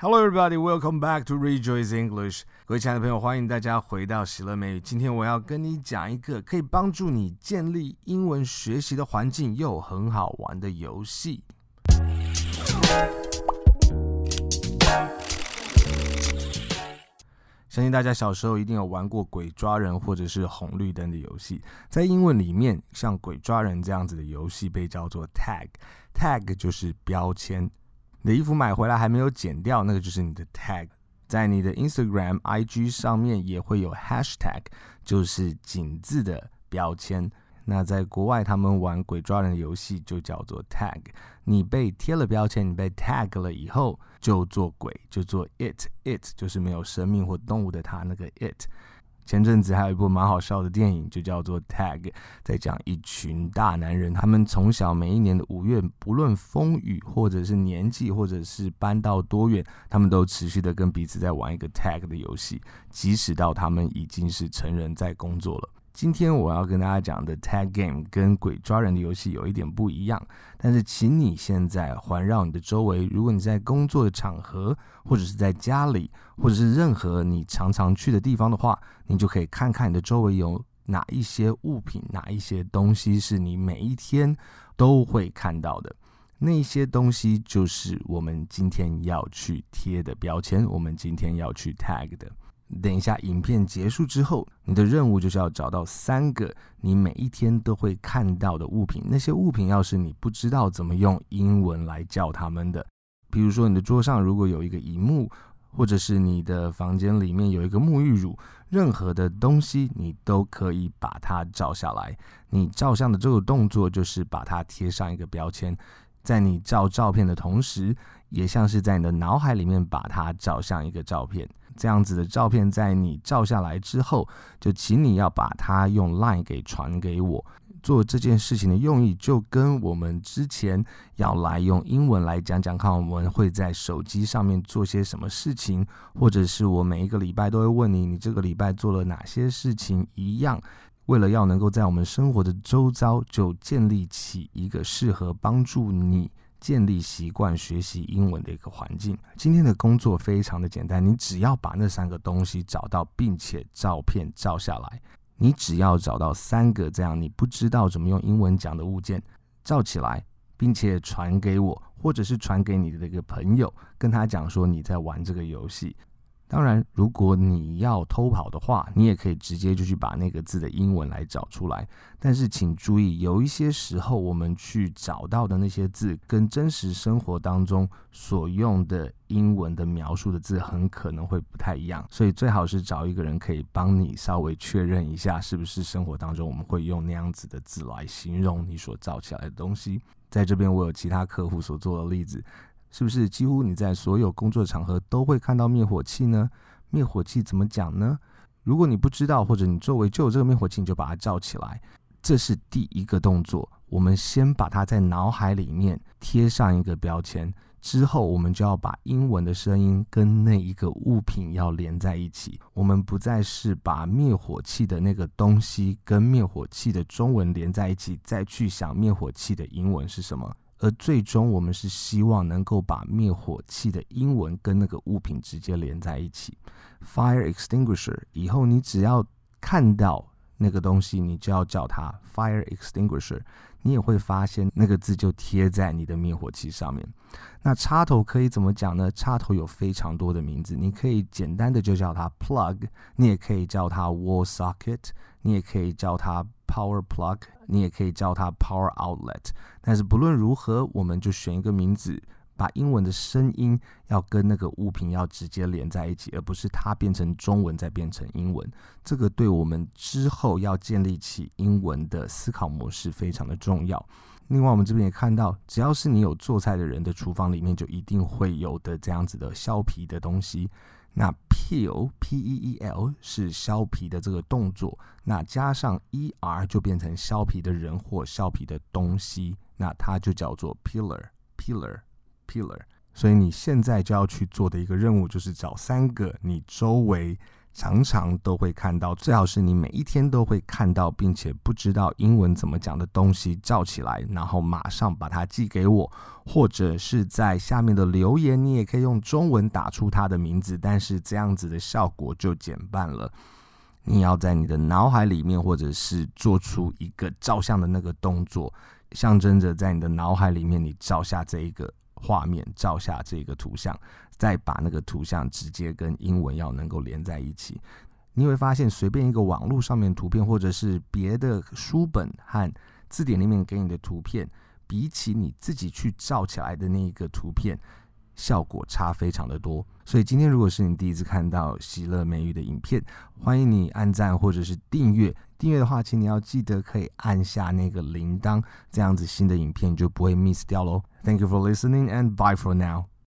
Hello, everybody. Welcome back to Rejoice English. 各位亲爱的朋友，欢迎大家回到喜乐美语。今天我要跟你讲一个可以帮助你建立英文学习的环境又很好玩的游戏。相信大家小时候一定有玩过鬼抓人或者是红绿灯的游戏。在英文里面，像鬼抓人这样子的游戏被叫做 tag。tag 就是标签。的衣服买回来还没有剪掉，那个就是你的 tag。在你的 Instagram、IG 上面也会有 hashtag，就是井字的标签。那在国外，他们玩鬼抓人的游戏就叫做 tag。你被贴了标签，你被 tag 了以后，就做鬼，就做 it。it 就是没有生命或动物的它，那个 it。前阵子还有一部蛮好笑的电影，就叫做《Tag》，在讲一群大男人，他们从小每一年的五月，不论风雨或者是年纪，或者是搬到多远，他们都持续的跟彼此在玩一个 Tag 的游戏，即使到他们已经是成人在工作了。今天我要跟大家讲的 tag game 跟鬼抓人的游戏有一点不一样，但是请你现在环绕你的周围，如果你在工作的场合，或者是在家里，或者是任何你常常去的地方的话，你就可以看看你的周围有哪一些物品，哪一些东西是你每一天都会看到的。那些东西就是我们今天要去贴的标签，我们今天要去 tag 的。等一下，影片结束之后，你的任务就是要找到三个你每一天都会看到的物品。那些物品要是你不知道怎么用英文来叫他们的，比如说你的桌上如果有一个荧幕，或者是你的房间里面有一个沐浴乳，任何的东西你都可以把它照下来。你照相的这个动作就是把它贴上一个标签，在你照照片的同时，也像是在你的脑海里面把它照上一个照片。这样子的照片，在你照下来之后，就请你要把它用 Line 给传给我。做这件事情的用意，就跟我们之前要来用英文来讲讲看，我们会在手机上面做些什么事情，或者是我每一个礼拜都会问你，你这个礼拜做了哪些事情一样。为了要能够在我们生活的周遭，就建立起一个适合帮助你。建立习惯学习英文的一个环境。今天的工作非常的简单，你只要把那三个东西找到，并且照片照下来。你只要找到三个这样你不知道怎么用英文讲的物件，照起来，并且传给我，或者是传给你的一个朋友，跟他讲说你在玩这个游戏。当然，如果你要偷跑的话，你也可以直接就去把那个字的英文来找出来。但是请注意，有一些时候我们去找到的那些字，跟真实生活当中所用的英文的描述的字，很可能会不太一样。所以最好是找一个人可以帮你稍微确认一下，是不是生活当中我们会用那样子的字来形容你所造起来的东西。在这边，我有其他客户所做的例子。是不是几乎你在所有工作场合都会看到灭火器呢？灭火器怎么讲呢？如果你不知道，或者你周围就有这个灭火器，你就把它照起来。这是第一个动作。我们先把它在脑海里面贴上一个标签，之后我们就要把英文的声音跟那一个物品要连在一起。我们不再是把灭火器的那个东西跟灭火器的中文连在一起，再去想灭火器的英文是什么。而最终，我们是希望能够把灭火器的英文跟那个物品直接连在一起。Fire extinguisher，以后你只要看到那个东西，你就要叫它 fire extinguisher。你也会发现那个字就贴在你的灭火器上面。那插头可以怎么讲呢？插头有非常多的名字，你可以简单的就叫它 plug，你也可以叫它 wall socket，你也可以叫它 power plug，你也可以叫它 power outlet。但是不论如何，我们就选一个名字，把英文的声音要跟那个物品要直接连在一起，而不是它变成中文再变成英文。这个对我们之后要建立起英文的思考模式非常的重要。另外，我们这边也看到，只要是你有做菜的人的厨房里面，就一定会有的这样子的削皮的东西。那 peel p e e l 是削皮的这个动作，那加上 e r 就变成削皮的人或削皮的东西，那它就叫做 peeler peeler pillar，。所以你现在就要去做的一个任务，就是找三个你周围常常都会看到，最好是你每一天都会看到，并且不知道英文怎么讲的东西照起来，然后马上把它寄给我，或者是在下面的留言，你也可以用中文打出它的名字，但是这样子的效果就减半了。你要在你的脑海里面，或者是做出一个照相的那个动作，象征着在你的脑海里面，你照下这一个画面，照下这个图像。再把那个图像直接跟英文要能够连在一起，你会发现随便一个网络上面图片，或者是别的书本和字典里面给你的图片，比起你自己去照起来的那一个图片，效果差非常的多。所以今天如果是你第一次看到喜乐美语的影片，欢迎你按赞或者是订阅。订阅的话，请你要记得可以按下那个铃铛，这样子新的影片就不会 miss 掉喽。Thank you for listening and bye for now.